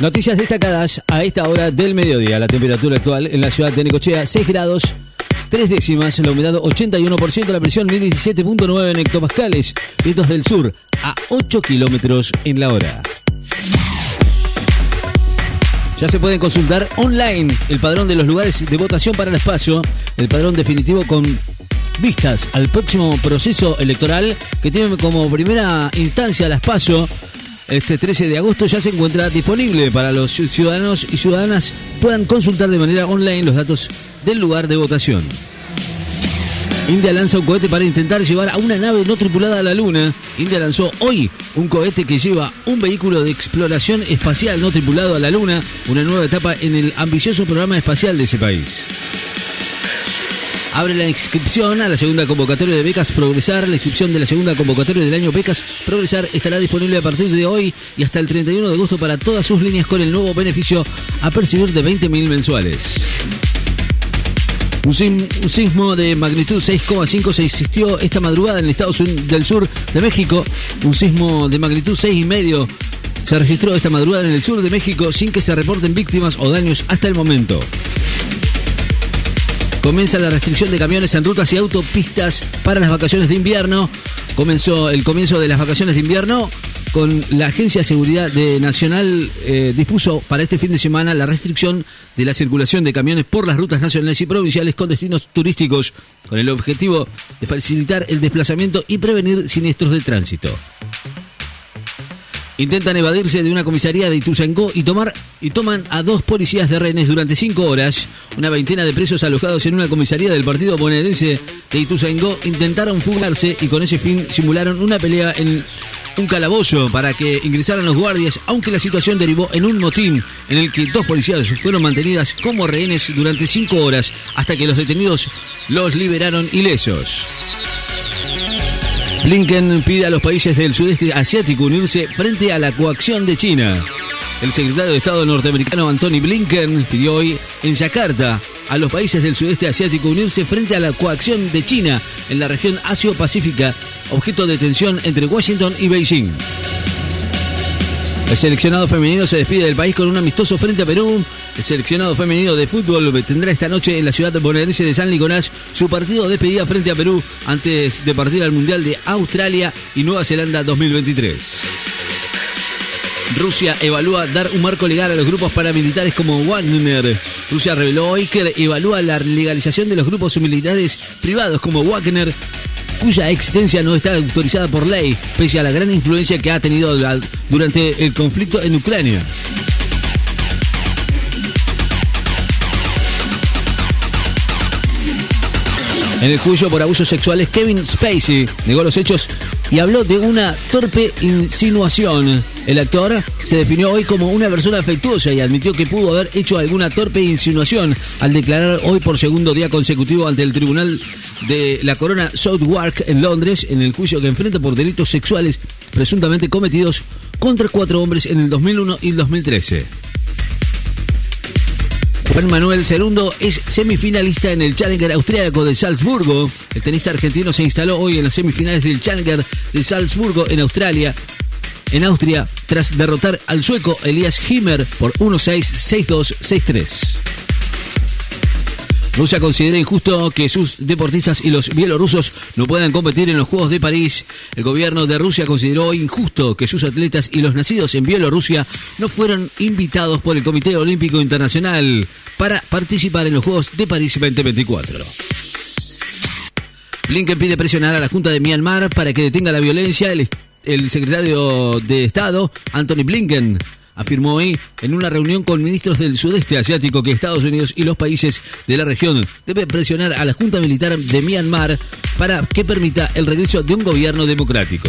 Noticias destacadas a esta hora del mediodía. La temperatura actual en la ciudad de Necochea, 6 grados. 3 décimas, la humedad 81%, la presión 1017.9 en hectopascales, vientos del sur a 8 kilómetros en la hora. Ya se pueden consultar online el padrón de los lugares de votación para el espacio, el padrón definitivo con vistas al próximo proceso electoral que tiene como primera instancia el espacio este 13 de agosto ya se encuentra disponible para los ciudadanos y ciudadanas puedan consultar de manera online los datos del lugar de votación. India lanza un cohete para intentar llevar a una nave no tripulada a la Luna. India lanzó hoy un cohete que lleva un vehículo de exploración espacial no tripulado a la Luna, una nueva etapa en el ambicioso programa espacial de ese país. Abre la inscripción a la segunda convocatoria de becas Progresar. La inscripción de la segunda convocatoria del año Becas Progresar estará disponible a partir de hoy y hasta el 31 de agosto para todas sus líneas con el nuevo beneficio a percibir de 20.000 mensuales. Un, sismo de magnitud 6,5 se existió esta madrugada en el estado del sur de México. Un sismo de magnitud 6,5 se registró esta madrugada en el sur de México sin que se reporten víctimas o daños hasta el momento. Comienza la restricción de camiones en rutas y autopistas para las vacaciones de invierno. Comenzó el comienzo de las vacaciones de invierno con la Agencia de Seguridad Nacional eh, dispuso para este fin de semana la restricción de la circulación de camiones por las rutas nacionales y provinciales con destinos turísticos, con el objetivo de facilitar el desplazamiento y prevenir siniestros de tránsito. Intentan evadirse de una comisaría de Ituzaingó y tomar y toman a dos policías de rehenes durante cinco horas. Una veintena de presos alojados en una comisaría del partido bonaerense de Ituzaingó intentaron fugarse y con ese fin simularon una pelea en un calabozo para que ingresaran los guardias, aunque la situación derivó en un motín en el que dos policías fueron mantenidas como rehenes durante cinco horas hasta que los detenidos los liberaron ilesos. Blinken pide a los países del sudeste asiático unirse frente a la coacción de China. El secretario de Estado norteamericano Anthony Blinken pidió hoy en Yakarta a los países del sudeste asiático unirse frente a la coacción de China en la región Asia-Pacífica, objeto de tensión entre Washington y Beijing. El seleccionado femenino se despide del país con un amistoso frente a Perú. El seleccionado femenino de fútbol tendrá esta noche en la ciudad bonaerense de San Nicolás su partido de despedida frente a Perú antes de partir al Mundial de Australia y Nueva Zelanda 2023. Rusia evalúa dar un marco legal a los grupos paramilitares como Wagner. Rusia reveló hoy que evalúa la legalización de los grupos militares privados como Wagner cuya existencia no está autorizada por ley, pese a la gran influencia que ha tenido durante el conflicto en Ucrania. En el juicio por abusos sexuales, Kevin Spacey negó los hechos y habló de una torpe insinuación. El actor se definió hoy como una persona afectuosa y admitió que pudo haber hecho alguna torpe insinuación al declarar hoy por segundo día consecutivo ante el tribunal de la corona Southwark en Londres en el juicio que enfrenta por delitos sexuales presuntamente cometidos contra cuatro hombres en el 2001 y el 2013. Juan Manuel Cerundo es semifinalista en el Challenger austríaco de Salzburgo. El tenista argentino se instaló hoy en las semifinales del Challenger de Salzburgo en Australia. En Austria, tras derrotar al sueco Elias Himmer por 1-6, 6-2, 6-3. Rusia considera injusto que sus deportistas y los bielorrusos no puedan competir en los Juegos de París. El gobierno de Rusia consideró injusto que sus atletas y los nacidos en Bielorrusia no fueran invitados por el Comité Olímpico Internacional para participar en los Juegos de París 2024. Blinken pide presionar a la Junta de Myanmar para que detenga la violencia. El, el secretario de Estado, Anthony Blinken, afirmó hoy en una reunión con ministros del sudeste asiático que Estados Unidos y los países de la región deben presionar a la Junta Militar de Myanmar para que permita el regreso de un gobierno democrático.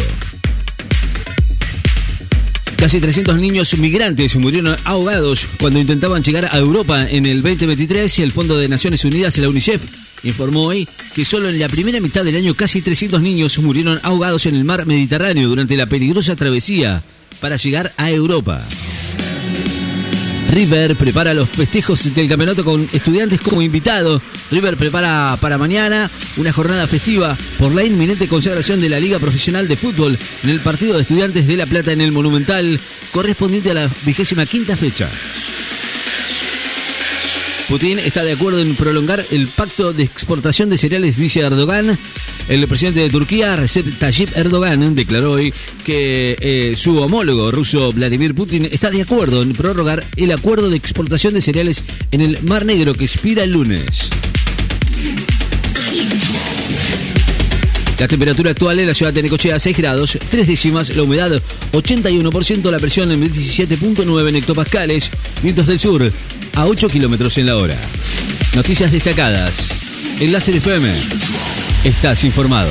Casi 300 niños migrantes murieron ahogados cuando intentaban llegar a Europa en el 2023 y el Fondo de Naciones Unidas, la UNICEF, informó hoy que solo en la primera mitad del año casi 300 niños murieron ahogados en el mar Mediterráneo durante la peligrosa travesía para llegar a Europa. River prepara los festejos del campeonato con estudiantes como invitado. River prepara para mañana una jornada festiva por la inminente consagración de la Liga Profesional de Fútbol en el partido de estudiantes de La Plata en el Monumental, correspondiente a la vigésima quinta fecha. Putin está de acuerdo en prolongar el pacto de exportación de cereales, dice Erdogan. El presidente de Turquía, Recep Tayyip Erdogan, declaró hoy que eh, su homólogo ruso Vladimir Putin está de acuerdo en prorrogar el acuerdo de exportación de cereales en el Mar Negro que expira el lunes. La temperatura actual en la ciudad de Necochea 6 grados, 3 décimas, la humedad 81%, la presión en 17.9 en hectopascales, vientos del sur a 8 kilómetros en la hora. Noticias destacadas. En Láser FM. Estás informado.